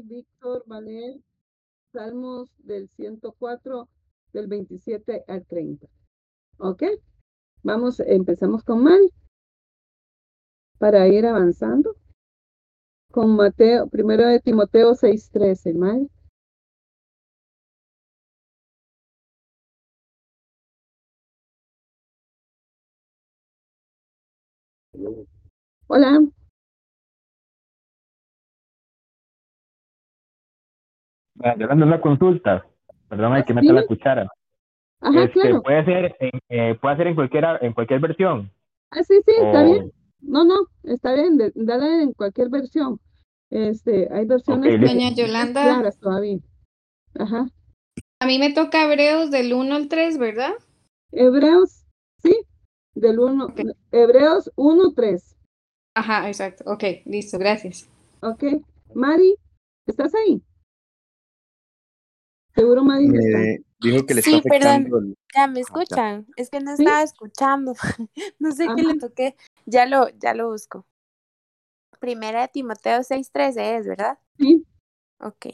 Mari, Víctor, Valer, Salmos del 104, del 27 al 30. ¿Ok? Vamos, empezamos con Mari. Para ir avanzando. Con Mateo, primero de Timoteo 6:13, Mari. Hola. Llevando una consulta, perdón, hay que meter la cuchara. Ajá, Este, claro. puede ser en, eh, puede ser en cualquiera, en cualquier versión. Ah, sí, sí, está bien. No, no, está bien, de- dale en cualquier versión. Este, hay versiones que Doña Yolanda. claras todavía. Ajá. A mí me toca Hebreos del 1 al 3, ¿verdad? Hebreos, sí, del 1, Ok. Hebreos 1, 3. Ajá, exacto. Ok, listo, gracias. Ok. Mari, ¿estás ahí? Seguro está. Eh, dijo que le Sí, está perdón. afectando el- Ya me Ah, ya. escuchan. Es que no ¿Sí? estaba escuchando. No sé qué le Ajá. toqué. Ya lo, ya lo busco. Primera de Timoteo 6:13 es, ¿verdad? Sí, Ok.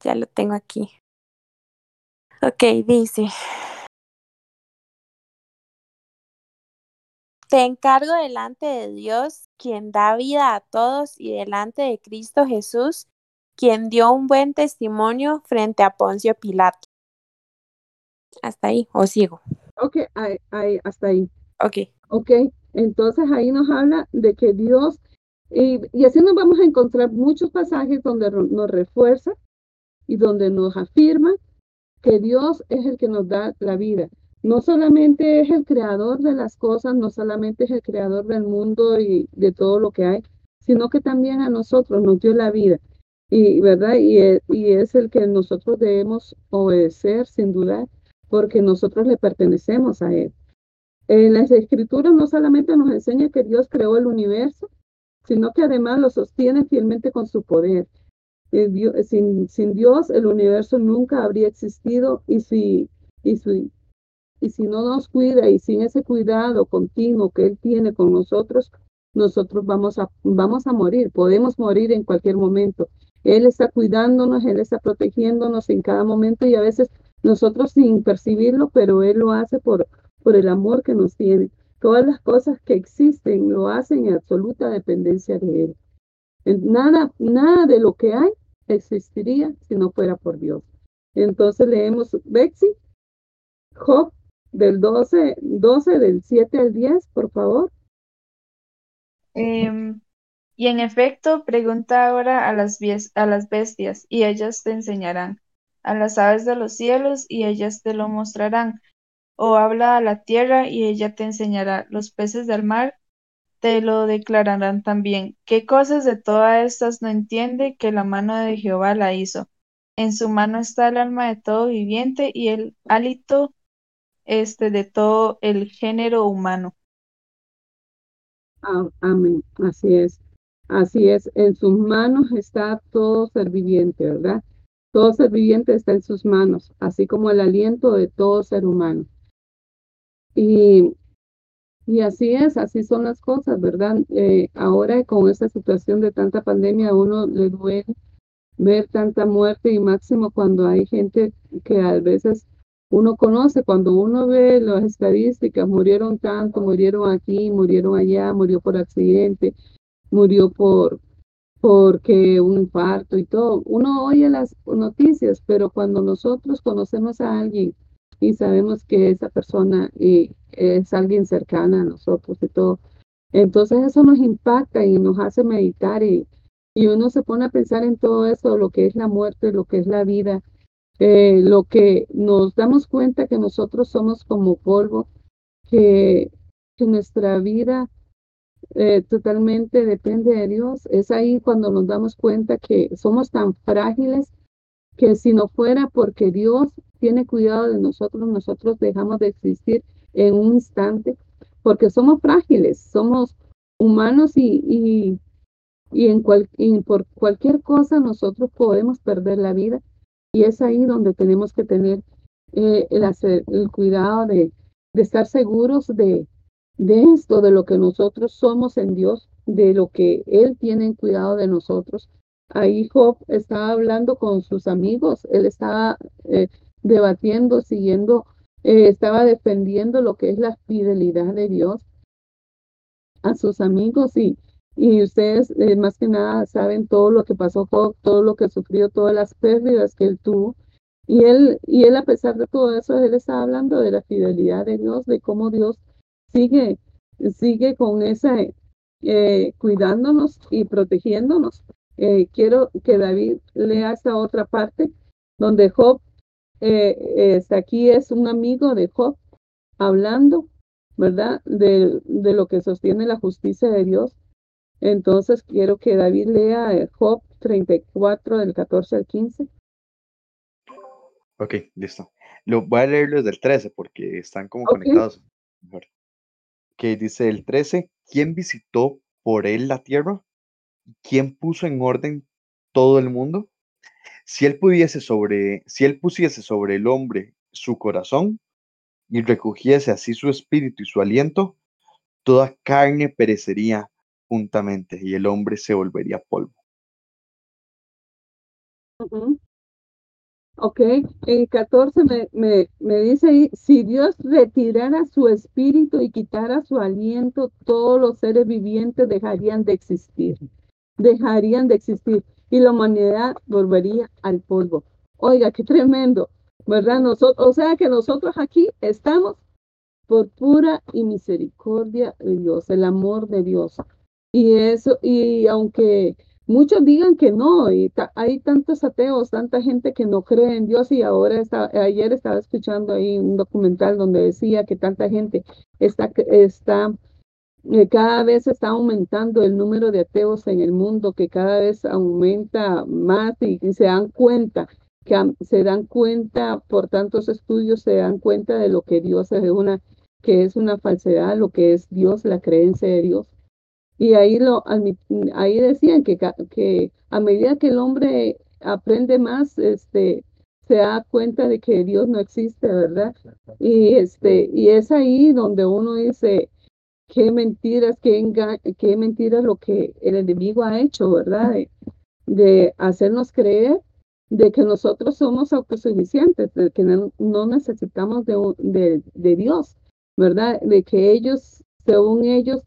Ya lo tengo aquí. Ok, dice. Te encargo delante de Dios, quien da vida a todos, y delante de Cristo Jesús, quien dio un buen testimonio frente a Poncio Pilato. Hasta ahí, o sigo. ok, ahí, ahí, hasta ahí. Ok. Ok, entonces ahí nos habla de que Dios, y, y así nos vamos a encontrar muchos pasajes donde nos refuerza y donde nos afirma que Dios es el que nos da la vida. No solamente es el creador de las cosas, no solamente es el creador del mundo y de todo lo que hay, sino que también a nosotros nos dio la vida. Y, ¿verdad? Y, e- y es el que nosotros debemos obedecer sin dudar, porque nosotros le pertenecemos a Él. En las escrituras no solamente nos enseña que Dios creó el universo, sino que además lo sostiene fielmente con su poder. Eh, sin, sin Dios el universo nunca habría existido y si, y, si, y si no nos cuida y sin ese cuidado continuo que Él tiene con nosotros, nosotros vamos a, vamos a morir, podemos morir en cualquier momento. Él está cuidándonos, Él está protegiéndonos en cada momento y a veces nosotros sin percibirlo, pero Él lo hace por, por el amor que nos tiene. Todas las cosas que existen lo hacen en absoluta dependencia de Él. Nada, nada de lo que hay existiría si no fuera por Dios. Entonces leemos Bexi, Job del 12, 12 del 7 al 10, por favor. Em, y en efecto, pregunta ahora a las, a las bestias, y ellas te enseñarán, a las aves de los cielos, y ellas te lo mostrarán, o habla a la tierra, y ella te enseñará, los peces del mar te lo declararán también. ¿Qué cosas de todas estas no entiende que la mano de Jehová la hizo? En su mano está el alma de todo viviente y el hálito este de todo el género humano. Ah, Amén, así es, así es. En sus manos está todo ser viviente, ¿verdad? Todo ser viviente está en sus manos, así como el aliento de todo ser humano. Y, y así es, así son las cosas, ¿verdad? Eh, ahora con esta situación de tanta pandemia, a uno le duele ver tanta muerte y máximo cuando hay gente que a veces uno conoce, cuando uno ve las estadísticas, murieron tanto, murieron aquí, murieron allá, murió por accidente, murió por porque un infarto y todo. Uno oye las noticias, pero cuando nosotros conocemos a alguien y sabemos que esa persona eh, es alguien cercana a nosotros y todo, entonces eso nos impacta y nos hace meditar y, y uno se pone a pensar en todo eso, lo que es la muerte, lo que es la vida, eh, lo que nos damos cuenta que nosotros somos como polvo, que, que nuestra vida eh, totalmente depende de Dios. Es ahí cuando nos damos cuenta que somos tan frágiles que si no fuera porque Dios tiene cuidado de nosotros, nosotros dejamos de existir en un instante, porque somos frágiles, somos humanos y, y, y por cualquier cosa nosotros podemos perder la vida. Y es ahí donde tenemos que tener eh, el, cuidado de estar seguros de, de esto, de lo que nosotros somos en Dios, de lo que Él tiene en cuidado de nosotros, ahí Job estaba hablando con sus amigos, él estaba eh, debatiendo, siguiendo, eh, estaba defendiendo lo que es la fidelidad de Dios a sus amigos y, y ustedes eh, más que nada saben todo lo que pasó Job, todo lo que sufrió, todas las pérdidas que él tuvo. Y él, y él a pesar de todo eso, él estaba hablando de la fidelidad de Dios, de cómo Dios sigue, sigue con esa, eh, cuidándonos y protegiéndonos. Eh, quiero que David lea esta otra parte donde Job, eh, aquí es un amigo de Job hablando, ¿verdad? De, de lo que sostiene la justicia de Dios. Entonces quiero que David lea Job 34 del 14 al 15. Ok, listo. Lo, voy a leer los del 13 porque están como conectados. Mejor. Que dice el 13, ¿quién visitó por él la tierra? ¿Quién puso en orden todo el mundo? Si él pudiese sobre, si él pusiese sobre el hombre su corazón y recogiese así su espíritu y su aliento, toda carne perecería juntamente y el hombre se volvería polvo. Ok, en 14 me, me, me dice ahí, si Dios retirara su espíritu y quitara su aliento, todos los seres vivientes dejarían de existir, dejarían de existir y la humanidad volvería al polvo. Oiga, qué tremendo, ¿verdad? Nosotros, o sea que nosotros aquí estamos por pura y misericordia de Dios, el amor de Dios. Y eso, y aunque Muchos digan que no, y hay tantos ateos, tanta gente que no cree en Dios y ahora está, ayer estaba escuchando ahí un documental donde decía que tanta gente está, está eh, cada vez está aumentando el número de ateos en el mundo, que cada vez aumenta más y, se dan cuenta, que se dan cuenta por tantos estudios, se dan cuenta de lo que Dios es una, que es una falsedad, lo que es Dios, la creencia de Dios. Y ahí, lo, ahí decían que, que a medida que el hombre aprende más, este, se da cuenta de que Dios no existe, ¿verdad? Y, este, y es ahí donde uno dice, qué mentiras, qué, qué mentiras lo que el enemigo ha hecho, ¿verdad? De, hacernos creer de que nosotros somos autosuficientes, de que no, necesitamos de, de, de Dios, ¿verdad? De que ellos, según ellos,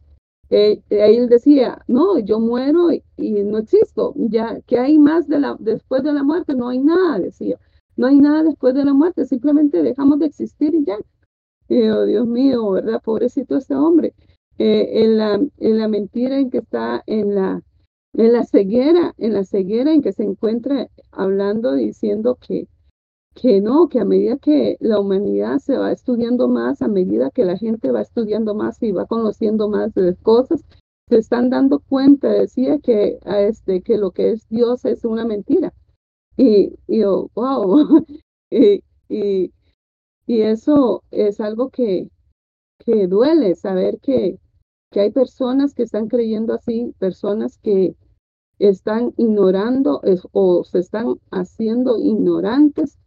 eh, él decía, no, yo muero y, no existo, ya que hay más de la, después de la muerte, no hay nada, decía, no hay nada después de la muerte, simplemente dejamos de existir y ya. oh, Dios mío, ¿verdad? Pobrecito este hombre. Eh, en, la, en la mentira en que está, en la, en la ceguera, en la ceguera en que se encuentra hablando, diciendo que, que no, que a medida que la humanidad se va estudiando más, a medida que la gente va estudiando más y va conociendo más de cosas, se están dando cuenta, decía que, este, que lo que es Dios es una mentira. Y, y yo, wow, y, y, y, eso es algo que, que duele, saber que, que hay personas que están creyendo así, personas que están ignorando o se están haciendo ignorantes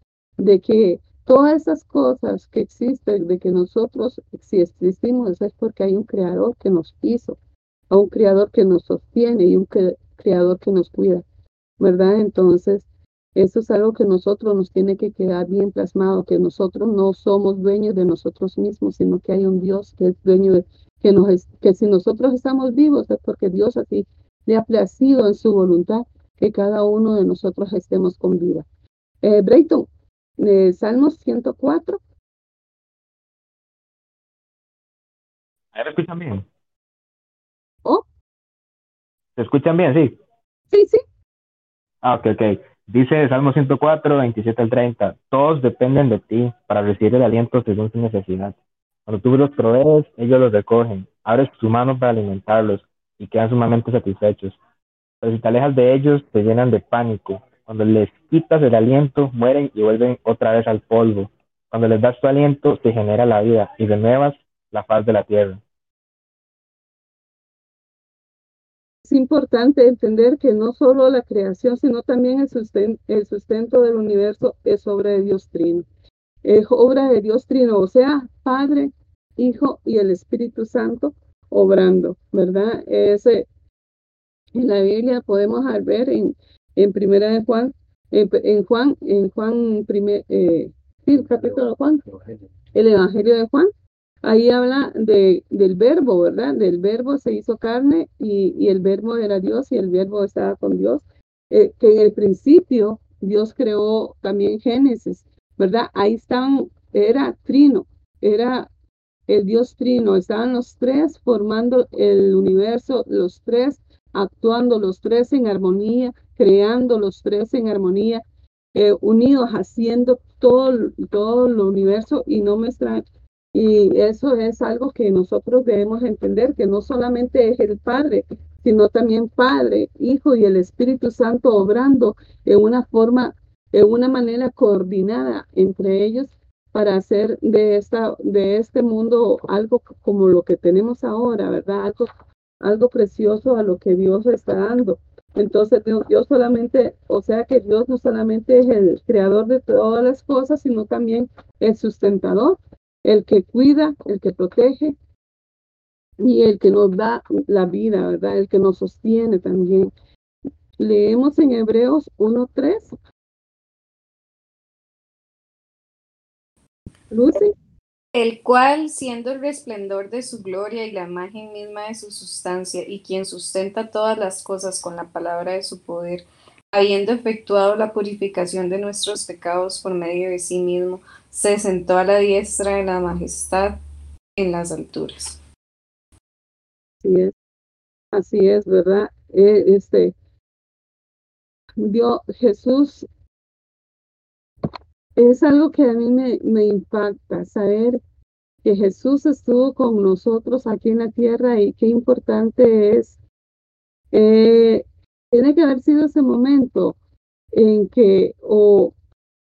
de que todas esas cosas que existen, de que nosotros si existimos es porque hay un creador que nos hizo, a un creador que nos sostiene y un creador que nos cuida, ¿verdad? Entonces, eso es algo que nosotros nos tiene que quedar bien plasmado, que nosotros no somos dueños de nosotros mismos, sino que hay un Dios que es dueño de, que nos que si nosotros estamos vivos es porque Dios así le ha placido en su voluntad que cada uno de nosotros estemos con vida. Eh, Brayton, de Salmos 104. ¿Ahí me escuchan bien? ¿Oh? ¿Se escuchan bien? Sí. Sí, sí. Ah, ok, ok. Dice Salmo 104, 27 al 30. Todos dependen de ti para recibir el aliento según su necesidad. Cuando tú los provees, ellos los recogen. Abres tu mano para alimentarlos y quedan sumamente satisfechos. Pero si te alejas de ellos, te llenan de pánico cuando les quitas el aliento, mueren y vuelven otra vez al polvo. Cuando les das tu aliento, se genera la vida y renuevas la faz de la tierra. Es importante entender que no solo la creación, sino también el sustento, el sustento del universo es obra de Dios Trino. Es obra de Dios Trino, o sea, Padre, Hijo y el Espíritu Santo obrando, ¿verdad? Ese, en la Biblia podemos ver en en primera de Juan, en, Juan, en Juan primer, eh, sí, el capítulo Juan, el Evangelio de Juan, ahí habla de, del verbo, ¿verdad? Del verbo se hizo carne y, y el verbo era Dios y el verbo estaba con Dios, eh, que en el principio Dios creó también Génesis, ¿verdad? Ahí estaban, era trino, era el Dios trino, estaban los tres formando el universo, los tres actuando, los tres en armonía, creando los tres en armonía, eh, unidos, haciendo todo, todo el universo y no me extraña. Y eso es algo que nosotros debemos entender, que no solamente es el Padre, sino también Padre, Hijo y el Espíritu Santo obrando en una forma, en una manera coordinada entre ellos para hacer de, esta, de este mundo algo como lo que tenemos ahora, ¿verdad? Algo, algo precioso a lo que Dios está dando. Entonces, Dios solamente, o sea que Dios no solamente es el creador de todas las cosas, sino también el sustentador, el que cuida, el que protege y el que nos da la vida, ¿verdad? El que nos sostiene también. Leemos en Hebreos 1.3. Lucy. El cual, siendo el resplendor de su gloria y la imagen misma de su sustancia, y quien sustenta todas las cosas con la palabra de su poder, habiendo efectuado la purificación de nuestros pecados por medio de sí mismo, se sentó a la diestra de la majestad en las alturas. Así es, así es, ¿verdad? Eh, este, Dios, Jesús es algo que a mí me, impacta, saber que Jesús estuvo con nosotros aquí en la tierra y qué importante es. Eh, tiene que haber sido ese momento en que, o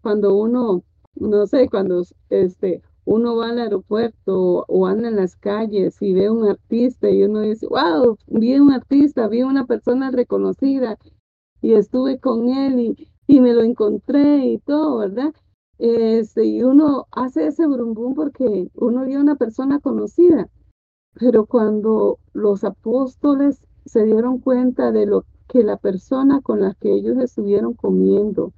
cuando uno, no sé, cuando este, uno va al aeropuerto o anda en las calles y ve un artista y uno dice, wow, vi un artista, vi una persona reconocida y estuve con él y, y me lo encontré y todo, ¿verdad? Este, y uno hace ese brumbum porque uno vio una persona conocida, pero cuando los apóstoles se dieron cuenta de lo que la persona con la que ellos estuvieron comiendo,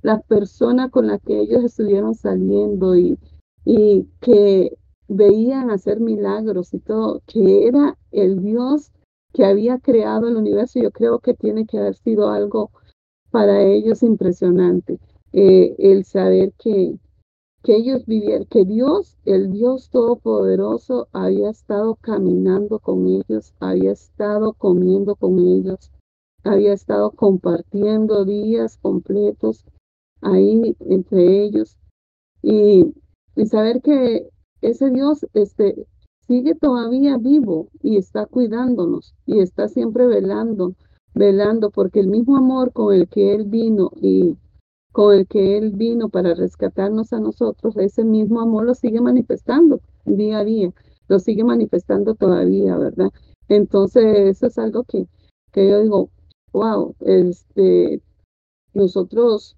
la persona con la que ellos estuvieron saliendo y, y que veían hacer milagros y todo, que era el Dios que había creado el universo, yo creo que tiene que haber sido algo para ellos impresionante. Eh, el saber que, que ellos vivieron, que Dios, el Dios Todopoderoso, había estado caminando con ellos, había estado comiendo con ellos, había estado compartiendo días completos ahí entre ellos. Y, y saber que ese Dios este, sigue todavía vivo y está cuidándonos y está siempre velando, velando, porque el mismo amor con el que Él vino y con el que Él vino para rescatarnos a nosotros, ese mismo amor lo sigue manifestando día a día, lo sigue manifestando todavía, ¿verdad? Entonces, eso es algo que, que yo digo, wow, este, nosotros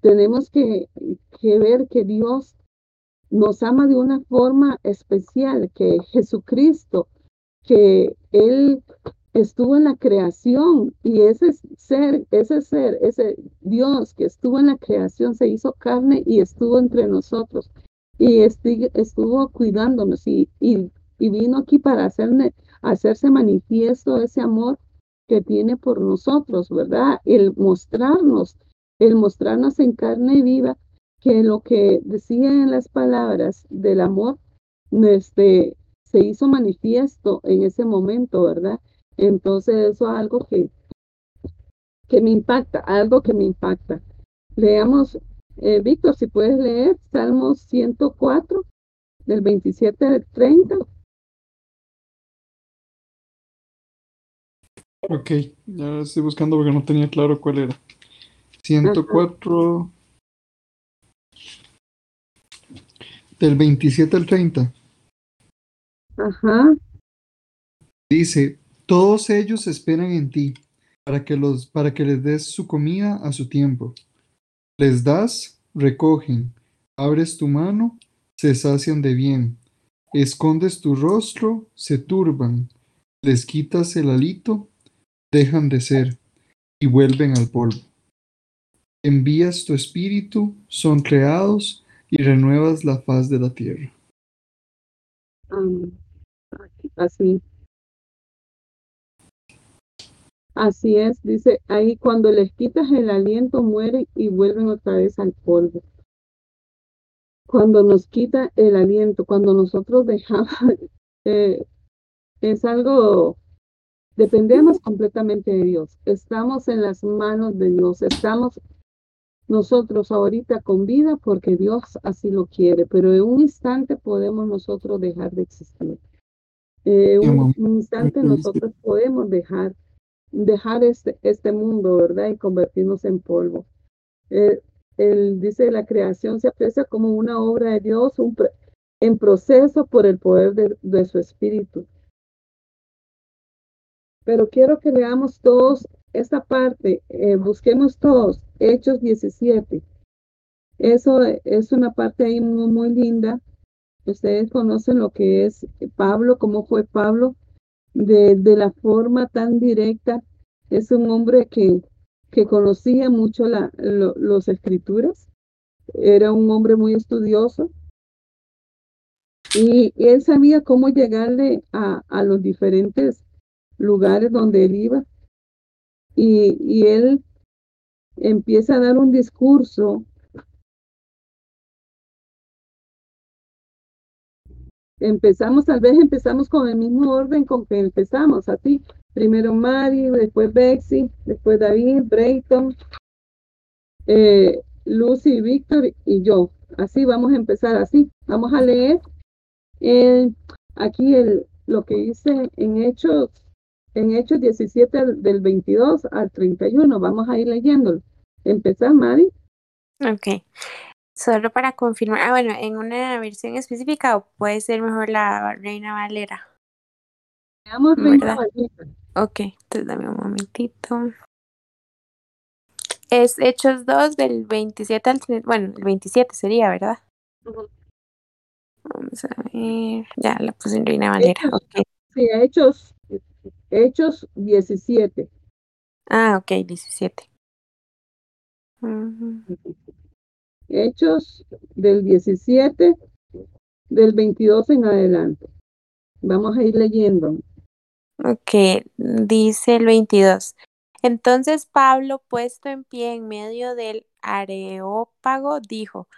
tenemos que, que ver que Dios nos ama de una forma especial, que Jesucristo, que Él estuvo en la creación y ese ser, ese ser, ese Dios que estuvo en la creación se hizo carne y estuvo entre nosotros y estuvo cuidándonos y, vino aquí para hacerse manifiesto ese amor que tiene por nosotros, ¿verdad? El mostrarnos, el mostrarnos en carne viva que lo que decía en las palabras del amor este, se hizo manifiesto en ese momento, ¿verdad? Entonces eso es algo que, que me impacta, algo que me impacta. Leamos, eh, Víctor, si puedes leer Salmos 104, del 27 al 30. Ok, ya estoy buscando porque no tenía claro cuál era. 104 del 27 al 30. Ajá. Dice, todos ellos esperan en ti, para que, los, para que les des su comida a su tiempo. Les das, recogen. Abres tu mano, se sacian de bien. Escondes tu rostro, se turban. Les quitas el alito, dejan de ser. y vuelven al polvo. Envías tu espíritu, son creados y renuevas la faz de la tierra. Así. Así es, dice ahí, cuando les quitas el aliento, mueren y vuelven otra vez al polvo. Cuando nos quita el aliento, cuando nosotros dejamos, eh, es algo, dependemos completamente de Dios. Estamos en las manos de Dios, estamos nosotros ahorita con vida porque Dios así lo quiere, pero en un instante podemos nosotros dejar de existir. En un, un instante nosotros podemos dejar dejar este, este mundo, ¿verdad? Y convertirnos en polvo. Eh, él dice, la creación se aprecia como una obra de Dios un en proceso por el poder de, de, su espíritu. Pero quiero que leamos todos esta parte, eh, busquemos todos, Hechos 17. Eso es una parte ahí muy, muy linda. Ustedes conocen lo que es Pablo, cómo fue Pablo de, de la forma tan directa. Es un hombre que, que conocía mucho la, lo, los escrituras, era un hombre muy estudioso y él sabía cómo llegarle a, a los diferentes lugares donde él iba. Y, y él empieza a dar un discurso empezamos, tal vez empezamos con el mismo orden con que empezamos, así. Primero Mari, después Bexy, después David, Brayton, eh, Lucy, Víctor y yo. Así vamos a empezar así. Vamos a leer eh, aquí el, lo que dice en Hechos, en Hechos 17 del 22 al 31. Vamos a ir leyéndolo. Empezar, Mari. Ok. Solo para confirmar, ah, bueno, en una versión específica o puede ser mejor la Reina Valera. Veamos Reina Valera. Ok, entonces dame un momentito. Es Hechos 2 del 27 al bueno, el 27 sería, ¿verdad? Uh -huh. Vamos a ver, ya la puse en Reina Valera. Hechos, Okay. Sí, Hechos, Hechos 17. Ah, ok, 17. Uh -huh. Hechos del 17, del 22 en adelante. Vamos a ir leyendo. Ok, dice el 22. Entonces Pablo, puesto en pie en medio del areópago, dijo,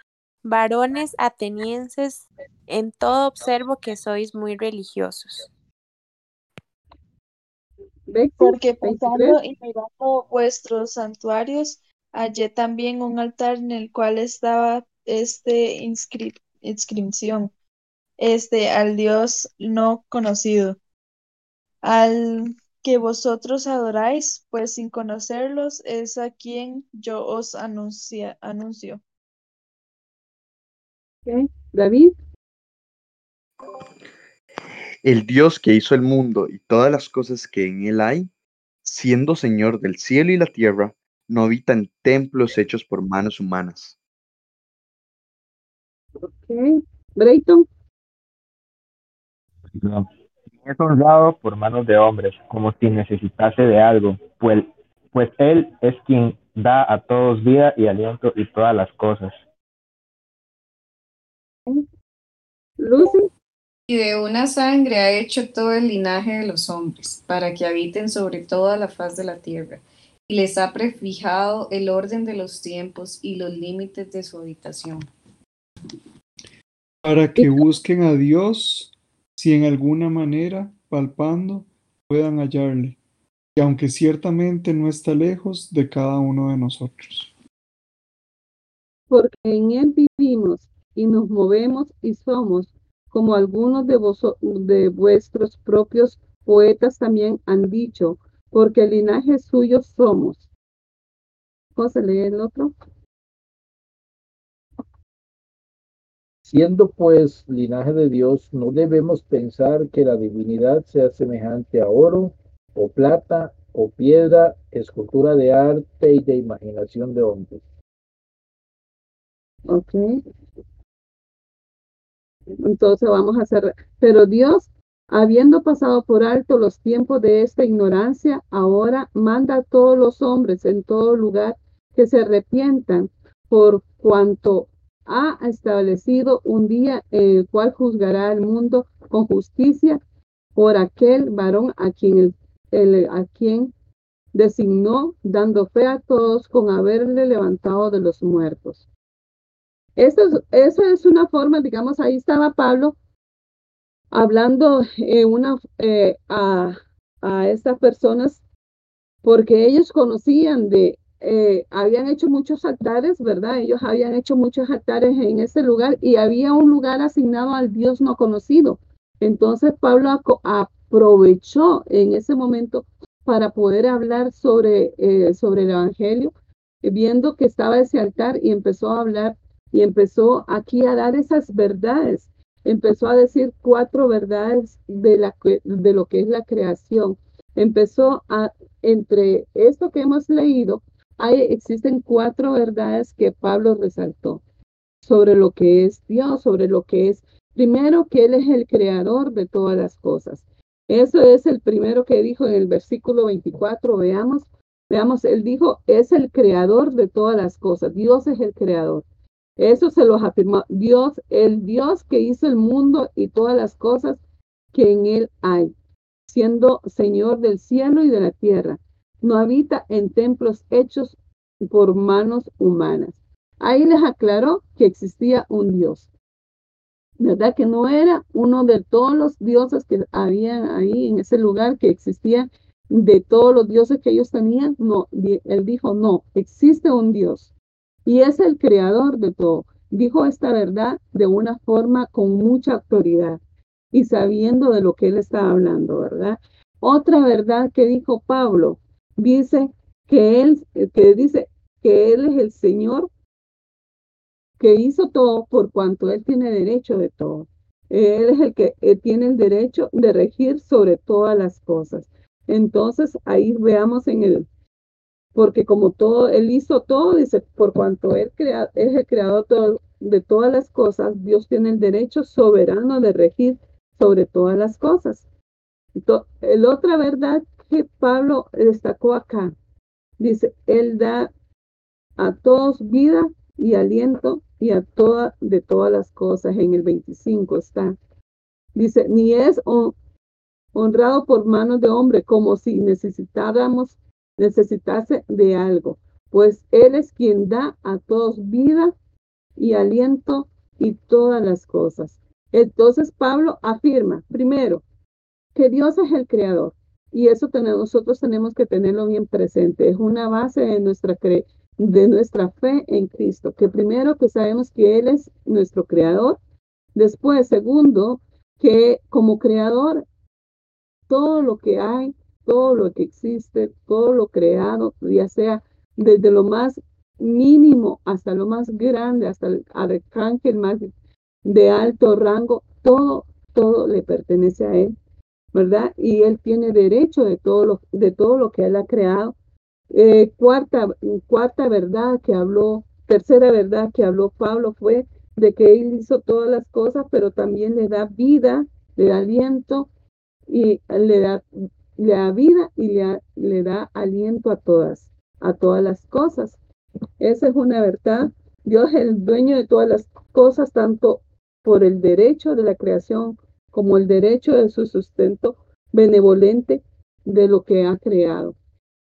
varones atenienses, en todo observo que sois muy religiosos. Porque pasando y mirando vuestros santuarios, hallé también un altar en el cual estaba este inscri inscripción, este al Dios no conocido, al que vosotros adoráis, pues sin conocerlos es a quien yo os anuncia, anuncio. Okay. David. El Dios que hizo el mundo y todas las cosas que en él hay, siendo Señor del cielo y la tierra, no habita en templos hechos por manos humanas. Ok. Brayton. No. Es honrado por manos de hombres, como si necesitase de algo, pues, pues Él es quien da a todos vida y aliento y todas las cosas. Lucy. Y de una sangre ha hecho todo el linaje de los hombres, para que habiten sobre toda la faz de la tierra y les ha prefijado el orden de los tiempos y los límites de su habitación. Para que busquen a Dios, si en alguna manera, palpando, puedan hallarle, y aunque ciertamente no está lejos de cada uno de nosotros. Porque en Él vivimos y nos movemos y somos, como algunos de, vos, de vuestros propios poetas también han dicho, porque el linaje suyo somos. José, lee el otro. Siendo pues linaje de Dios, no debemos pensar que la divinidad sea semejante a oro, o plata, o piedra, escultura de arte y de imaginación de hombres. Ok. Entonces vamos a hacer, pero Dios Habiendo pasado por alto los tiempos de esta ignorancia, ahora manda a todos los hombres en todo lugar que se arrepientan por cuanto ha establecido un día en el cual juzgará al mundo con justicia por aquel varón a quien, a quien designó, dando fe a todos con haberle levantado de los muertos. Eso es, eso es una forma, digamos, ahí estaba Pablo hablando eh, una, eh, a, estas personas porque ellos conocían de, eh, habían hecho muchos altares, ¿verdad? Ellos habían hecho muchos altares en ese lugar y había un lugar asignado al Dios no conocido. Entonces Pablo aprovechó en ese momento para poder hablar sobre, eh, sobre el Evangelio, viendo que estaba ese altar y empezó a hablar y empezó aquí a dar esas verdades. Empezó a decir cuatro verdades de, la, de lo que es la creación. Empezó a, entre esto que hemos leído, hay, existen cuatro verdades que Pablo resaltó sobre lo que es Dios, sobre lo que es, primero, que Él es el creador de todas las cosas. Eso es el primero que dijo en el versículo 24, veamos, veamos, Él dijo, es el creador de todas las cosas, Dios es el creador. Eso se los afirmó Dios, el Dios que hizo el mundo y todas las cosas que en Él hay, siendo Señor del cielo y de la tierra no habita en templos hechos por manos humanas. Ahí les aclaró que existía un Dios. ¿Verdad? Que no era uno de todos los dioses que había ahí en ese lugar que existían, de todos los dioses que ellos tenían. No, él dijo, no, existe un Dios. Y es el creador de todo. Dijo esta verdad de una forma con mucha autoridad y sabiendo de lo que él estaba hablando, ¿verdad? Otra verdad que dijo Pablo dice que él, que dice que él es el Señor que hizo todo por cuanto él tiene derecho de todo. Él es el que tiene el derecho de regir sobre todas las cosas. Entonces ahí veamos en el, porque como todo, él hizo todo, dice, por cuanto él crea, es el creador de todas las cosas, Dios tiene el derecho soberano de regir sobre todas las cosas. Entonces, la otra verdad que Pablo destacó acá. Dice, Él da a todos vida y aliento y a toda de todas las cosas. En el 25 está. Dice, ni es honrado por manos de hombre como si necesitáramos, necesitase de algo, pues Él es quien da a todos vida y aliento y todas las cosas. Entonces Pablo afirma, primero, que Dios es el creador. Y eso tenemos, nosotros tenemos que tenerlo bien presente. Es una base de nuestra, de nuestra fe en Cristo. Que primero que sabemos que Él es nuestro creador. Después, segundo, que como creador, todo lo que hay, todo lo que existe, todo lo creado, ya sea desde lo más mínimo hasta lo más grande, hasta el arcángel más de alto rango, todo, todo le pertenece a Él. ¿verdad? Y él tiene derecho de todo lo, de todo lo que él ha creado. Eh, cuarta, cuarta verdad que habló, tercera verdad que habló Pablo fue de que él hizo todas las cosas, pero también le da vida, le da aliento y le da, le da vida y le, le da aliento a todas, a todas las cosas. Esa es una verdad. Dios es el dueño de todas las cosas, tanto por el derecho de la creación como el derecho de su sustento benevolente de lo que ha creado.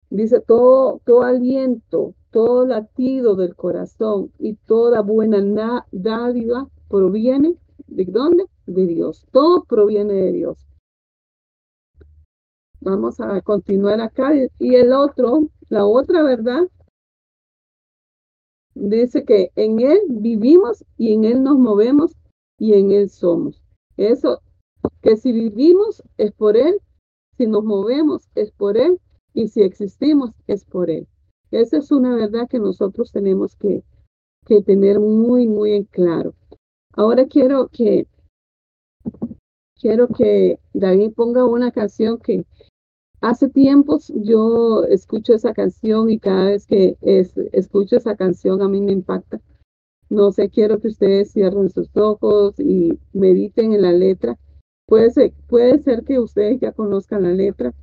Dice, todo, todo aliento, todo latido del corazón y toda buena dádiva proviene de dónde? De Dios. Todo proviene de Dios. Vamos a continuar acá. Y el otro, la otra verdad, dice que en Él vivimos y en Él nos movemos y en Él somos. Eso, que si vivimos es por Él, si nos movemos es por Él y si existimos es por Él. Esa es una verdad que nosotros tenemos que, que tener muy, muy en claro. Ahora quiero que, quiero que David ponga una canción que hace tiempos yo escucho esa canción y cada vez que escucho esa canción a mí me impacta. No sé, quiero que ustedes cierren sus ojos y mediten en la letra. Puede ser, que ustedes ya conozcan la letra,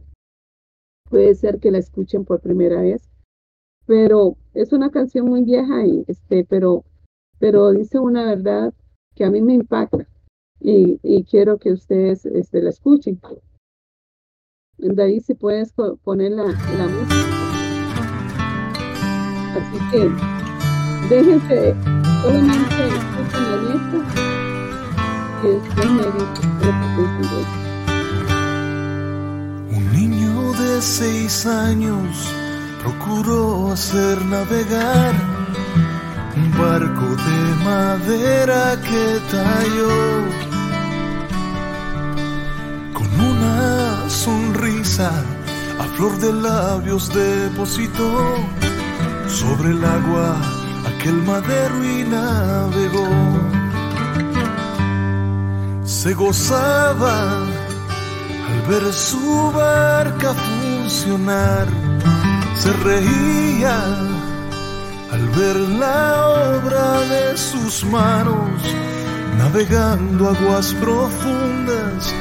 puede ser que la escuchen por primera vez, pero es una canción muy vieja y este, pero, pero dice una verdad que a mí me impacta y, y quiero que ustedes este, la escuchen. David, si puedes po- poner la, música. Así que déjense, solamente escuchen la letra y después me dicen. Un niño de seis años procuró hacer navegar un barco de madera que talló con una sonrisa a flor de labios depositó sobre el agua aquel madero y navegó. Se gozaba al ver su barca funcionar, se reía al ver la obra de sus manos, navegando aguas profundas,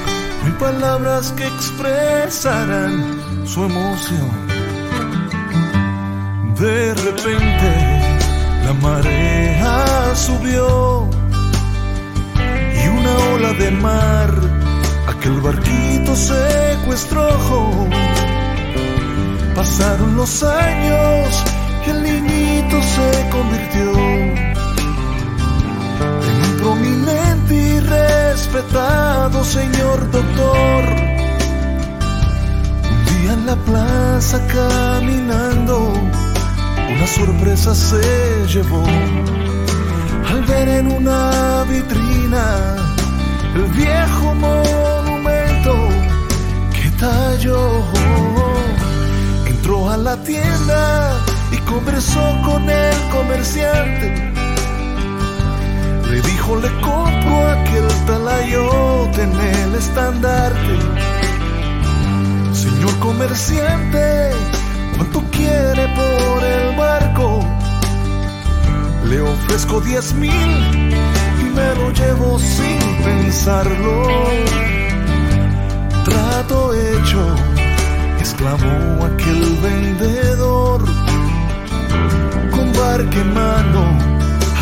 no palabras que expresaran su emoción. De repente la marea subió y una ola de mar aquel barquito secuestró. Pasaron los años y el niñito se convirtió respetado señor doctor. Un día en la plaza caminando, una sorpresa se llevó al ver en una vitrina el viejo monumento que talló. Entró a la tienda y conversó con el comerciante. Le dijo, le estandarte. Señor comerciante, ¿cuánto quiere por el barco? Le ofrezco diez mil y me lo llevo sin pensarlo. Trato hecho, exclamó aquel vendedor. Con barca en mano,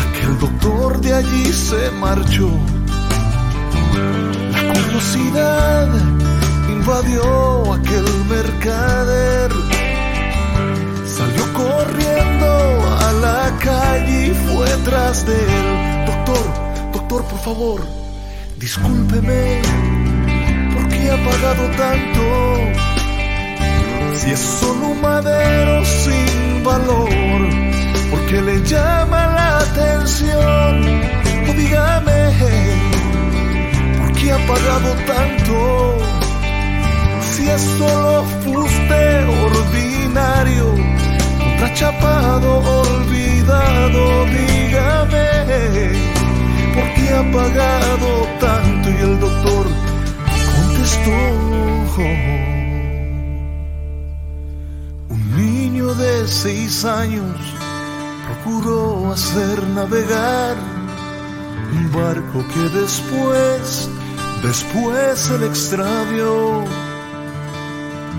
aquel doctor de allí se marchó. Curiosidad invadió aquel mercader. Salió corriendo a la calle y fue tras de él. Doctor, doctor, por favor, discúlpeme, ¿por qué ha pagado tanto? Si es solo un madero sin valor, ¿por qué le llama la atención? O dígame, ¿por qué ha pagado tanto? Si es solo fuste ordinario, contrachapado, olvidado, dígame, ¿por qué ha pagado tanto? Y el doctor contestó, un niño de seis años procuró hacer navegar un barco que después, después se le extravió.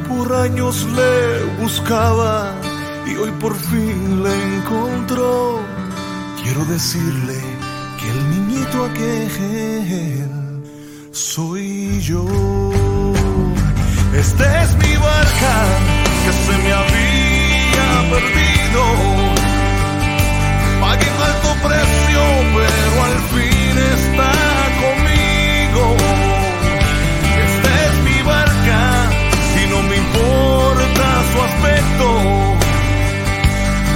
Por años le buscaba y hoy por fin le encontró. Quiero decirle que el niñito aquel soy yo. Esta es mi barca que se me había perdido. Pagué un alto precio, pero al fin está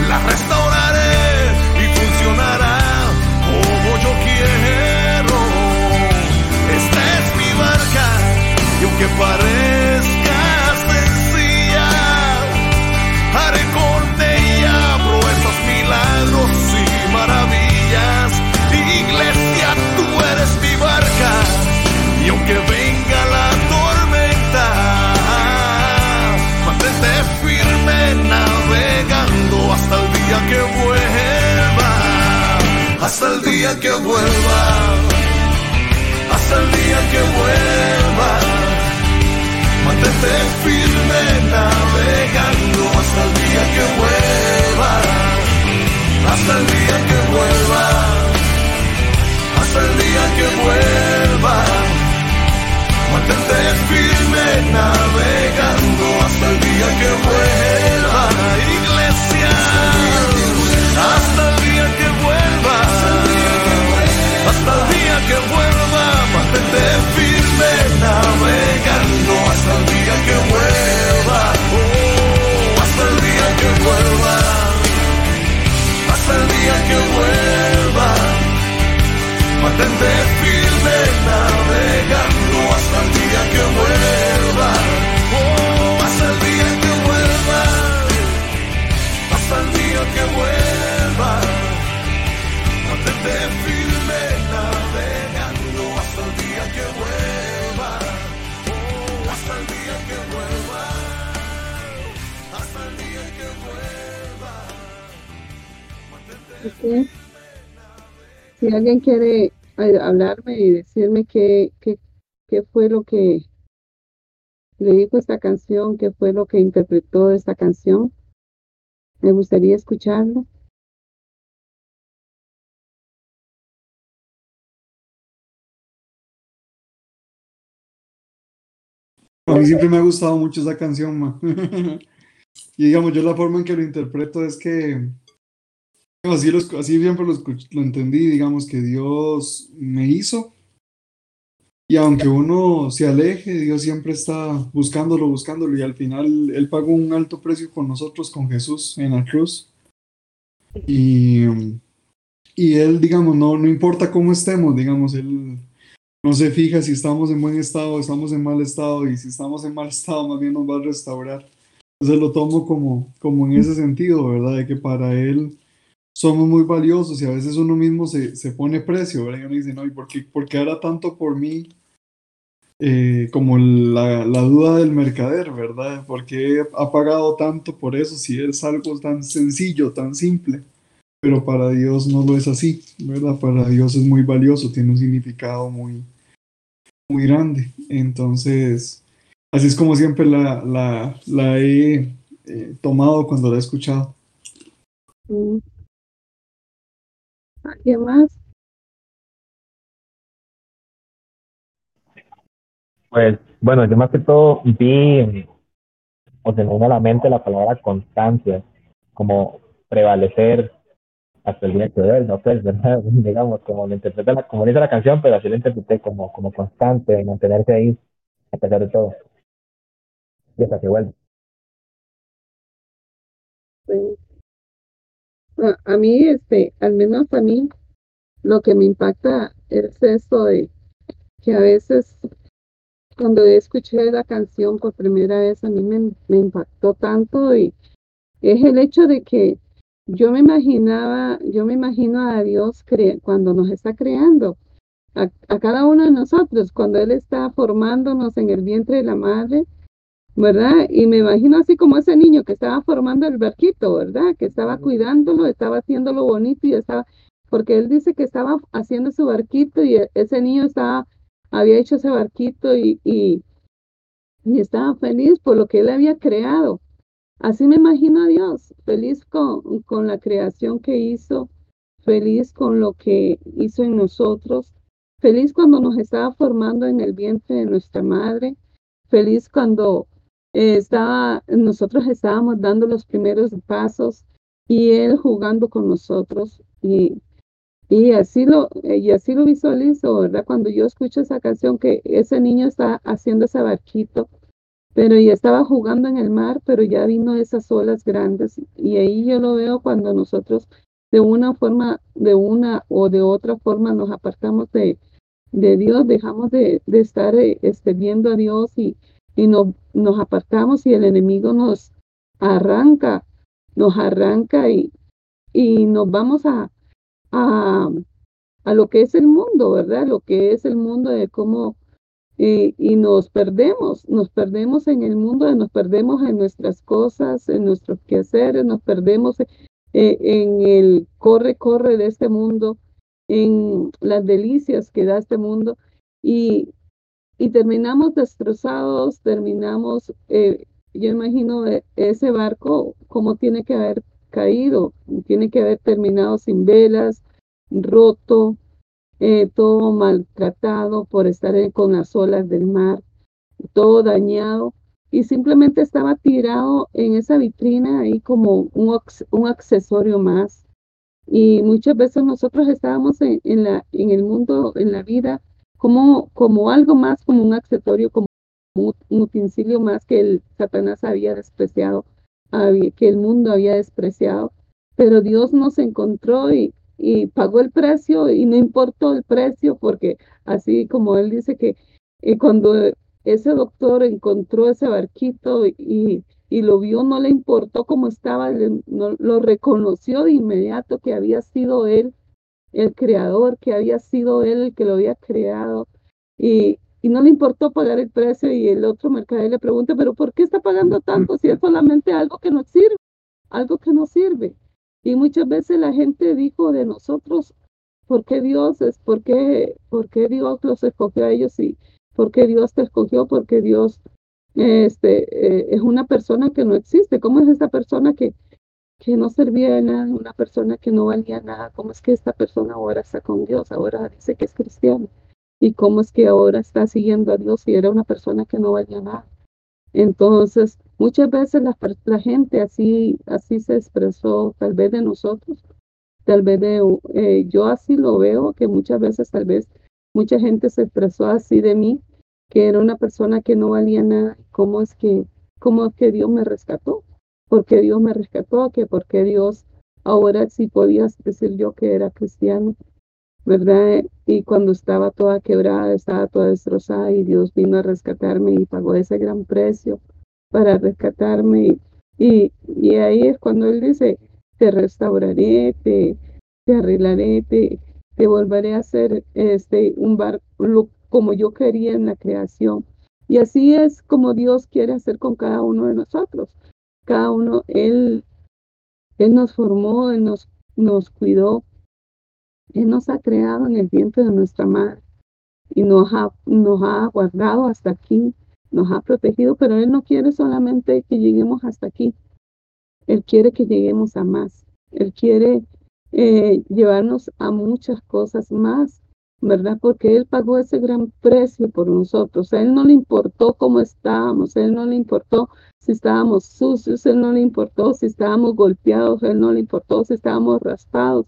La restauraré y funcionará como yo quiero. Esta es mi barca y aunque parezca día que vuelva, hasta el día que vuelva. Mantente firme navegando hasta el día que vuelva. Hablarme y decirme qué, qué, qué fue lo que le dijo esta canción, qué fue lo que interpretó esta canción, me gustaría escucharlo. A mí siempre me ha gustado mucho esa canción, ma. Y digamos, yo la forma en que lo interpreto es que así, lo, escu- así siempre lo, escuch- lo entendí, digamos, que Dios me hizo. Y aunque uno se aleje, Dios siempre está buscándolo, buscándolo. Y al final Él pagó un alto precio con nosotros, con Jesús en la cruz. Y, y Él, digamos, no, no importa cómo estemos, digamos, Él no se fija si estamos en buen estado estamos en mal estado. Y si estamos en mal estado, más bien nos va a restaurar. Entonces lo tomo como, como en ese sentido, ¿verdad? De que para Él somos muy valiosos y a veces uno mismo se, se pone precio, ¿verdad? Y uno dice, no, ¿y por qué, por qué hará tanto por mí? Eh, como la, la duda del mercader, ¿verdad? ¿Por qué ha pagado tanto por eso si es algo tan sencillo, tan simple? Pero para Dios no lo es así, ¿verdad? Para Dios es muy valioso, tiene un significado muy, muy grande. Entonces, así es como siempre la, la, la he eh, tomado cuando la he escuchado. Mm. ¿Alguien más? Pues, bueno, yo más que todo vi, o se me vino a la mente la palabra constancia, como prevalecer hasta el día que hoy, no pues, ¿verdad? Digamos, como lo interpreta la, como dice la canción, pero así lo interpreté como, como constante, mantenerse ahí a pesar de todo, y hasta que vuelva. Sí. A, mí, este, al menos a mí, lo que me impacta es esto de que a veces cuando escuché la canción por primera vez a mí me, impactó tanto y es el hecho de que yo me imaginaba, yo me imagino a Dios cuando nos está creando, a cada uno de nosotros, cuando Él está formándonos en el vientre de la madre, ¿verdad? Y me imagino así como ese niño que estaba formando el barquito, ¿verdad? Que estaba cuidándolo, estaba haciéndolo bonito y estaba, porque él dice que estaba haciendo su barquito y e- ese niño estaba, había hecho ese barquito y, y, y estaba feliz por lo que él había creado. Así me imagino a Dios, feliz con, con la creación que hizo, feliz con lo que hizo en nosotros, feliz cuando nos estaba formando en el vientre de nuestra madre, feliz cuando eh, estaba, nosotros estábamos dando los primeros pasos y él jugando con nosotros y, y así lo y así lo visualizo, ¿verdad? Cuando yo escucho esa canción que ese niño está haciendo ese barquito, pero ya estaba jugando en el mar, pero ya vino esas olas grandes y ahí yo lo veo cuando nosotros de una forma, de una o de otra forma nos apartamos de, de Dios, dejamos de, de estar este, viendo a Dios y, y no- nos apartamos y el enemigo nos arranca, nos arranca y, y nos vamos a, a, a lo que es el mundo, ¿verdad? Lo que es el mundo de cómo, y, y nos perdemos, nos perdemos en el mundo, nos perdemos en nuestras cosas, en nuestros quehaceres, nos perdemos eh, en el corre, corre de este mundo, en las delicias que da este mundo. y, y terminamos destrozados, terminamos, eh, yo imagino ese barco como tiene que haber caído, tiene que haber terminado sin velas, roto, eh, todo maltratado por estar con las olas del mar, todo dañado y simplemente estaba tirado en esa vitrina ahí como un, un accesorio más. Y muchas veces nosotros estábamos en la, en el mundo, en la vida, como, como algo más, como un accesorio, como un, utensilio más que el Satanás había despreciado, que el mundo había despreciado. Pero Dios nos encontró y, y pagó el precio y no importó el precio porque así como él dice que eh, cuando ese doctor encontró ese barquito y, y lo vio, no le importó cómo estaba, no- lo reconoció de inmediato que había sido él el creador, que había sido él el que lo había creado y, y no le importó pagar el precio y el otro mercader le pregunta, pero ¿por qué está pagando tanto si es solamente algo que no sirve, algo que no sirve? Y muchas veces la gente dijo de nosotros, ¿por qué Dios es? ¿Por qué, por qué Dios los escogió a ellos y por qué Dios te escogió? Porque Dios este, eh, es una persona que no existe. ¿Cómo es esta persona que, que no servía de nada, una persona que no valía nada? ¿Cómo es que esta persona ahora está con Dios? Ahora dice que es cristiano. ¿Y cómo es que ahora está siguiendo a Dios si era una persona que no valía nada? Entonces, muchas veces la, la gente así, así se expresó, tal vez de nosotros, tal vez de, eh, yo así lo veo, que muchas veces tal vez mucha gente se expresó así de mí, que era una persona que no valía nada. ¿Cómo es que, cómo es que Dios me rescató? ¿Por qué Dios me rescató? Que por qué Dios ahora sí podías decir yo que era cristiano, ¿verdad? Y cuando estaba toda quebrada, estaba toda destrozada y Dios vino a rescatarme y pagó ese gran precio para rescatarme. Y, y ahí es cuando Él dice, te restauraré, te, te arreglaré, te, te volveré a hacer este, un barco como yo quería en la creación. Y así es como Dios quiere hacer con cada uno de nosotros. Cada uno, Él, él nos formó, Él nos, nos cuidó, Él nos ha creado en el vientre de nuestra madre y nos ha, nos ha guardado hasta aquí, nos ha protegido, pero Él no quiere solamente que lleguemos hasta aquí. Él quiere que lleguemos a más. Él quiere eh, llevarnos a muchas cosas más, ¿verdad? Porque Él pagó ese gran precio por nosotros. Él no le importó cómo estábamos, Él no le importó si estábamos sucios, Él no le importó si estábamos golpeados, Él no le importó si estábamos raspados,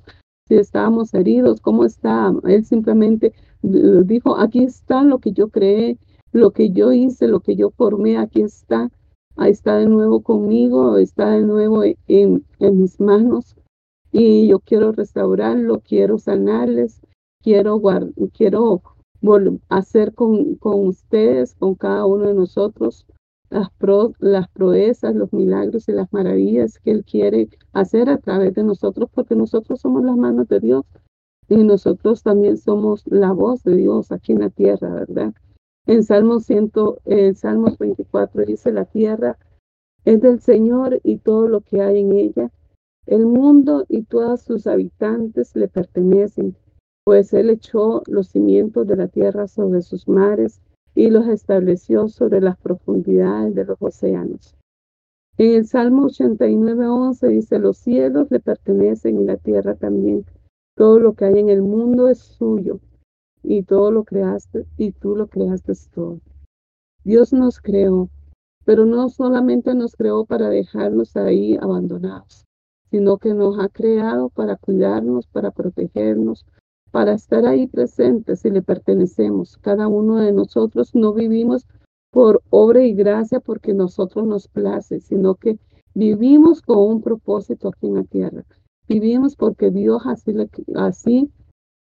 si estábamos heridos, cómo estábamos. Él simplemente dijo, aquí está lo que yo creé, lo que yo hice, lo que yo formé, aquí está. Ahí está de nuevo conmigo, está de nuevo en, mis manos y yo quiero restaurarlo, quiero sanarles, quiero, quiero hacer con ustedes, con cada uno de nosotros, las, pro las proezas, los milagros y las maravillas que Él quiere hacer a través de nosotros, porque nosotros somos las manos de Dios y nosotros también somos la voz de Dios aquí en la tierra, ¿verdad? En Salmos, 100, en Salmos 24 dice, la tierra es del Señor y todo lo que hay en ella. El mundo y todos sus habitantes le pertenecen, pues Él echó los cimientos de la tierra sobre sus mares y los estableció sobre las profundidades de los océanos. En el Salmo 89, 11 dice, los cielos le pertenecen y la tierra también. Todo lo que hay en el mundo es suyo y todo lo creaste y tú lo creaste todo. Dios nos creó, pero no solamente nos creó para dejarnos ahí abandonados, sino que nos ha creado para cuidarnos, para protegernos, para estar ahí presentes y le pertenecemos. Cada uno de nosotros no vivimos por obra y gracia porque nosotros nos place, sino que vivimos con un propósito aquí en la tierra. Vivimos porque Dios así le, así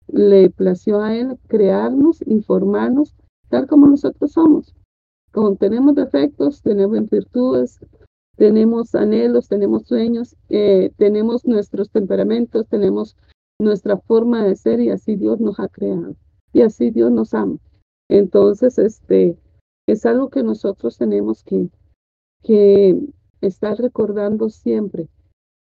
le plació a Él crearnos, informarnos, tal como nosotros somos. Como tenemos defectos, tenemos virtudes, tenemos anhelos, tenemos sueños, eh, tenemos nuestros temperamentos, tenemos nuestra forma de ser y así Dios nos ha creado y así Dios nos ama. Entonces, este es algo que nosotros tenemos que, que estar recordando siempre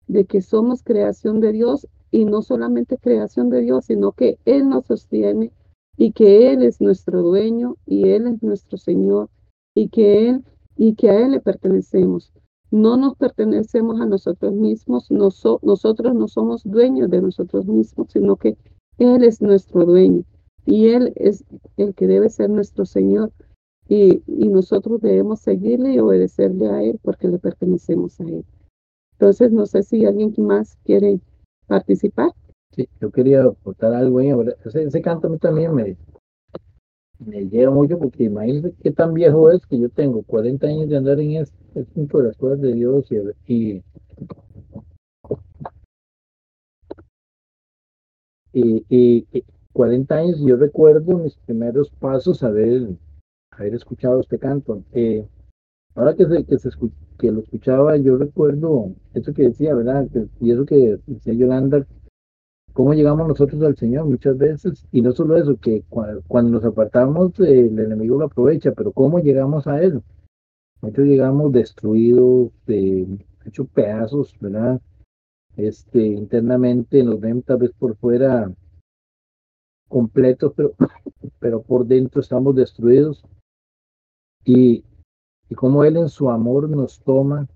de que somos creación de Dios y no solamente creación de Dios, sino que Él nos sostiene y que Él es nuestro dueño y Él es nuestro Señor y que Él y que a Él le pertenecemos. No nos pertenecemos a nosotros mismos, nosotros no somos dueños de nosotros mismos, sino que Él es nuestro dueño y Él es el que debe ser nuestro Señor y, nosotros debemos seguirle y obedecerle a Él porque le pertenecemos a Él. Entonces, no sé si alguien más quiere participar. Sí, yo quería aportar algo. Ese, ese canto a mí también me, me llega mucho porque imagínense qué tan viejo es que yo tengo 40 años de andar en este, punto de las cosas de Dios y, y, y, 40 años yo recuerdo mis primeros pasos haber, haber escuchado este canto. Eh, ahora que, se, que, se que lo escuchaba, yo recuerdo eso que decía, ¿verdad? y eso que decía Yolanda, cómo llegamos nosotros al Señor muchas veces, y no solo eso, que cuando nos apartamos, el enemigo lo aprovecha, pero cómo llegamos a Él. Nosotros llegamos destruidos, de, hecho pedazos, ¿verdad? Este, internamente nos ven tal vez por fuera completos, pero, pero por dentro estamos destruidos. Y, y como Él en su amor nos toma,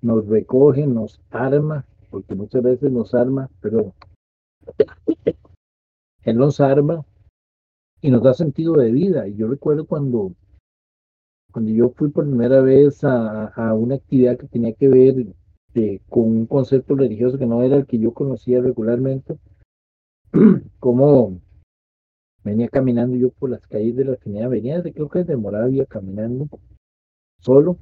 nos recoge, nos arma, porque muchas veces nos arma, pero él nos arma y nos da sentido de vida. Y yo recuerdo cuando, cuando yo fui por primera vez a, a una actividad que tenía que ver con un concepto religioso que no era el que yo conocía regularmente, como venía caminando yo por las calles de la Trinidad, venía desde creo que desde Moravia caminando solo,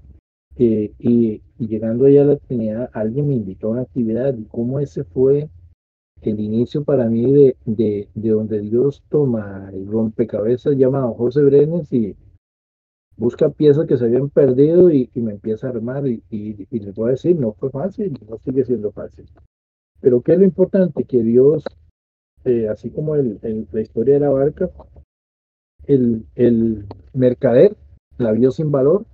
eh, y, y, llegando allá a la Trinidad, alguien me invitó a una actividad y cómo ese fue el inicio para mí de, de, de donde Dios toma el rompecabezas llamado José Brenes y busca piezas que se habían perdido y, y me empieza a armar y, y, les voy a decir, no fue fácil, no sigue siendo fácil. Pero ¿qué es lo importante? Que Dios, eh, así como el, la historia de la barca, el, el mercader la vio sin valor,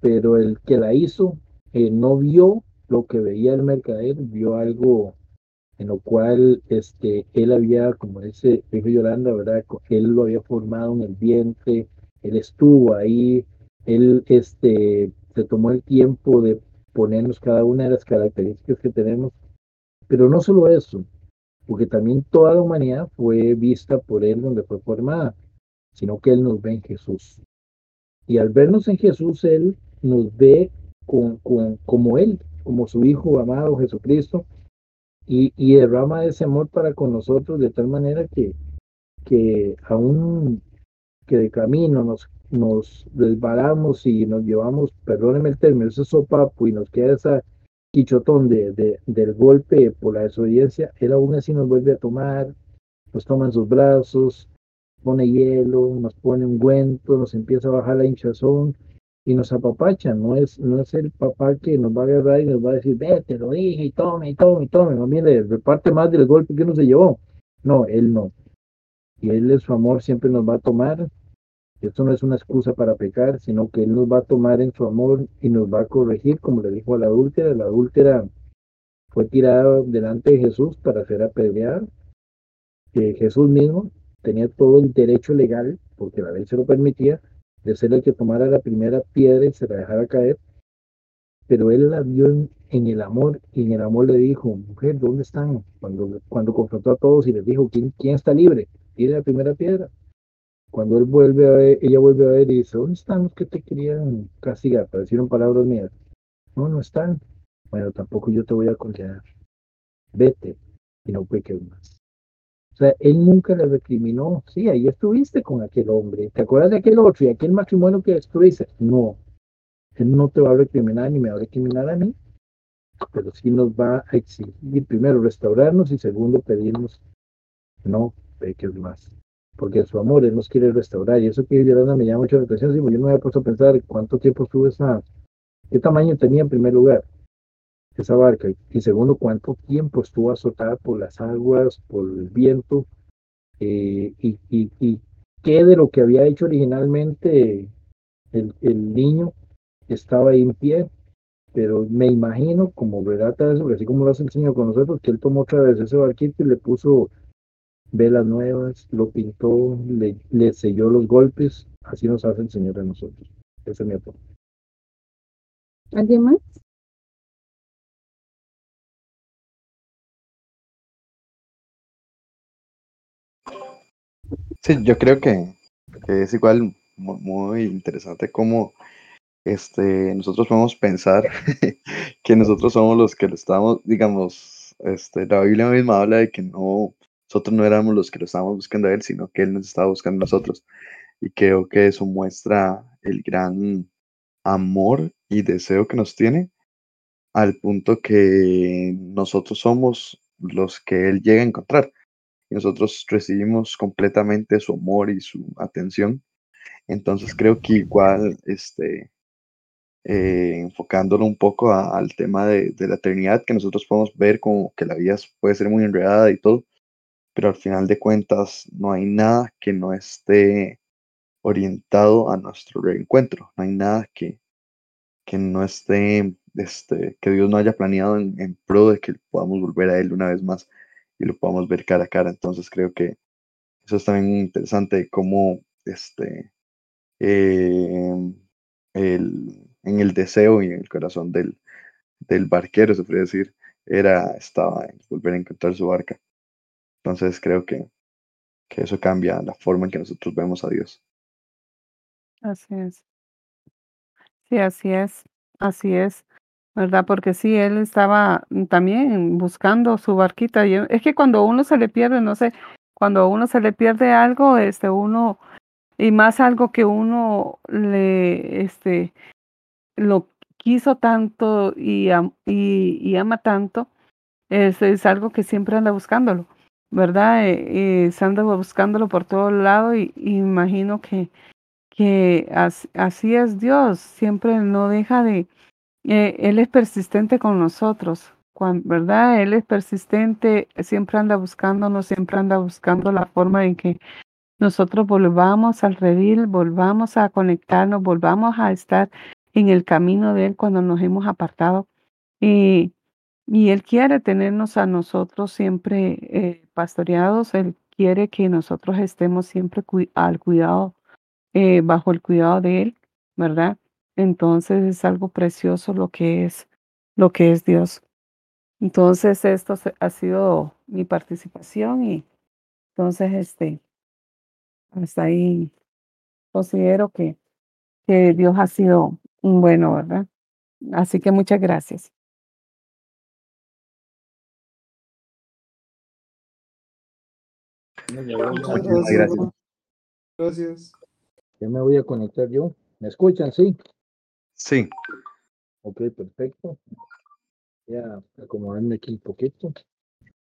pero el que la hizo eh, no vio lo que veía el mercader, vio algo en lo cual este, él había, como dice, dijo Yolanda, ¿verdad? Él lo había formado en el vientre, él estuvo ahí, él este, se tomó el tiempo de ponernos cada una de las características que tenemos, pero no solo eso, porque también toda la humanidad fue vista por él donde fue formada, sino que él nos ve en Jesús. Y al vernos en Jesús, él nos ve con, con, como él, como su Hijo amado Jesucristo, y, derrama ese amor para con nosotros de tal manera que, que aún que de camino nos, nos desbalamos y nos llevamos, perdónenme el término, ese sopapo y nos queda esa quichotón de, de, del golpe por la desobediencia, él aún así nos vuelve a tomar, nos toma en sus brazos, pone hielo, nos pone un guento, nos empieza a bajar la hinchazón y nos apapacha, no es, no es el papá que nos va a agarrar y nos va a decir, ve, te lo dije, y tome, y tome, y tome, no le reparte más del golpe que uno se llevó. No, él no. Y él su amor siempre nos va a tomar. Esto no es una excusa para pecar, sino que él nos va a tomar en su amor y nos va a corregir, como le dijo a la adúltera. La adúltera fue tirada delante de Jesús para ser apedreada. Que Jesús mismo tenía todo el derecho legal, porque la ley se lo permitía, de ser el que tomara la primera piedra y se la dejara caer, pero él la vio en, el amor y en el amor le dijo, mujer, ¿dónde están? Cuando, cuando confrontó a todos y les dijo, ¿quién, quién está libre? Tiene la primera piedra. Cuando él vuelve a ver, ella vuelve a ver y dice, ¿dónde están los que te querían castigar? Para decir palabras mías. No, no están. Bueno, tampoco yo te voy a condenar. Vete y no peques más. O sea, él nunca le recriminó, sí, ahí estuviste con aquel hombre, ¿te acuerdas de aquel otro y aquel matrimonio que destruiste? No, él no te va a recriminar ni me va a recriminar a mí, pero sí nos va a exigir primero restaurarnos y segundo pedirnos no peques más, porque su amor él nos quiere restaurar y eso que Yolanda me llama mucho la atención, sí, yo no había puesto a pensar cuánto tiempo estuvo esa, qué tamaño tenía en primer lugar, esa barca y segundo cuánto tiempo estuvo azotada por las aguas, por el viento eh, y, y, qué de lo que había hecho originalmente el, el, niño estaba ahí en pie, pero me imagino como relata eso, así como lo el Señor con nosotros, que él tomó otra vez ese barquito y le puso velas nuevas, lo pintó, le, le selló los golpes, así nos hace el Señor a nosotros. Ese es mi. ¿Alguien más? Sí, yo creo que, es igual mu- muy interesante cómo este, nosotros podemos pensar que nosotros somos los que lo estamos, digamos, este, la Biblia misma habla de que no, nosotros no éramos los que lo estábamos buscando a Él, sino que Él nos estaba buscando a nosotros. Y creo que eso muestra el gran amor y deseo que nos tiene al punto que nosotros somos los que Él llega a encontrar. Y nosotros recibimos completamente su amor y su atención. Entonces creo que igual, este, eh, enfocándolo un poco a- al tema de, de la eternidad, que nosotros podemos ver como que la vida puede ser muy enredada y todo, pero al final de cuentas no hay nada que no esté orientado a nuestro reencuentro, no hay nada que, que no esté, este, que Dios no haya planeado en, en pro de que podamos volver a Él una vez más y lo podamos ver cara a cara. Entonces creo que eso es también interesante cómo este, eh, el, en el deseo y en el corazón del, del barquero, se podría decir, era, estaba en volver a encontrar su barca. Entonces creo que, que eso cambia la forma en que nosotros vemos a Dios. Así es. Sí, así es. Así es. ¿Verdad? Porque sí, él estaba también buscando su barquita. Y es que cuando uno se le pierde, no sé, cuando uno se le pierde algo, este, uno, y más algo que uno le, este, lo quiso tanto y, y, y ama tanto, es, algo que siempre anda buscándolo, ¿verdad? Eh, eh, se anda buscándolo por todo lado y, y imagino que, que as- así es Dios, siempre no deja de, eh, Él es persistente con nosotros, ¿verdad? Él es persistente, siempre anda buscándonos, siempre anda buscando la forma en que nosotros volvamos al redil, volvamos a conectarnos, volvamos a estar en el camino de Él cuando nos hemos apartado. Y, y Él quiere tenernos a nosotros siempre eh, pastoreados, Él quiere que nosotros estemos siempre al cuidado, eh, bajo el cuidado de Él, ¿verdad? Entonces es algo precioso lo que es, lo que es Dios. Entonces esto se- ha sido mi participación y entonces este, hasta ahí considero que, que Dios ha sido un bueno, ¿verdad? Así que muchas gracias. Gracias. gracias. Gracias. ya me voy a conectar yo. ¿Me escuchan? Sí. Sí, Ok, perfecto. Voy a acomodarme aquí un poquito.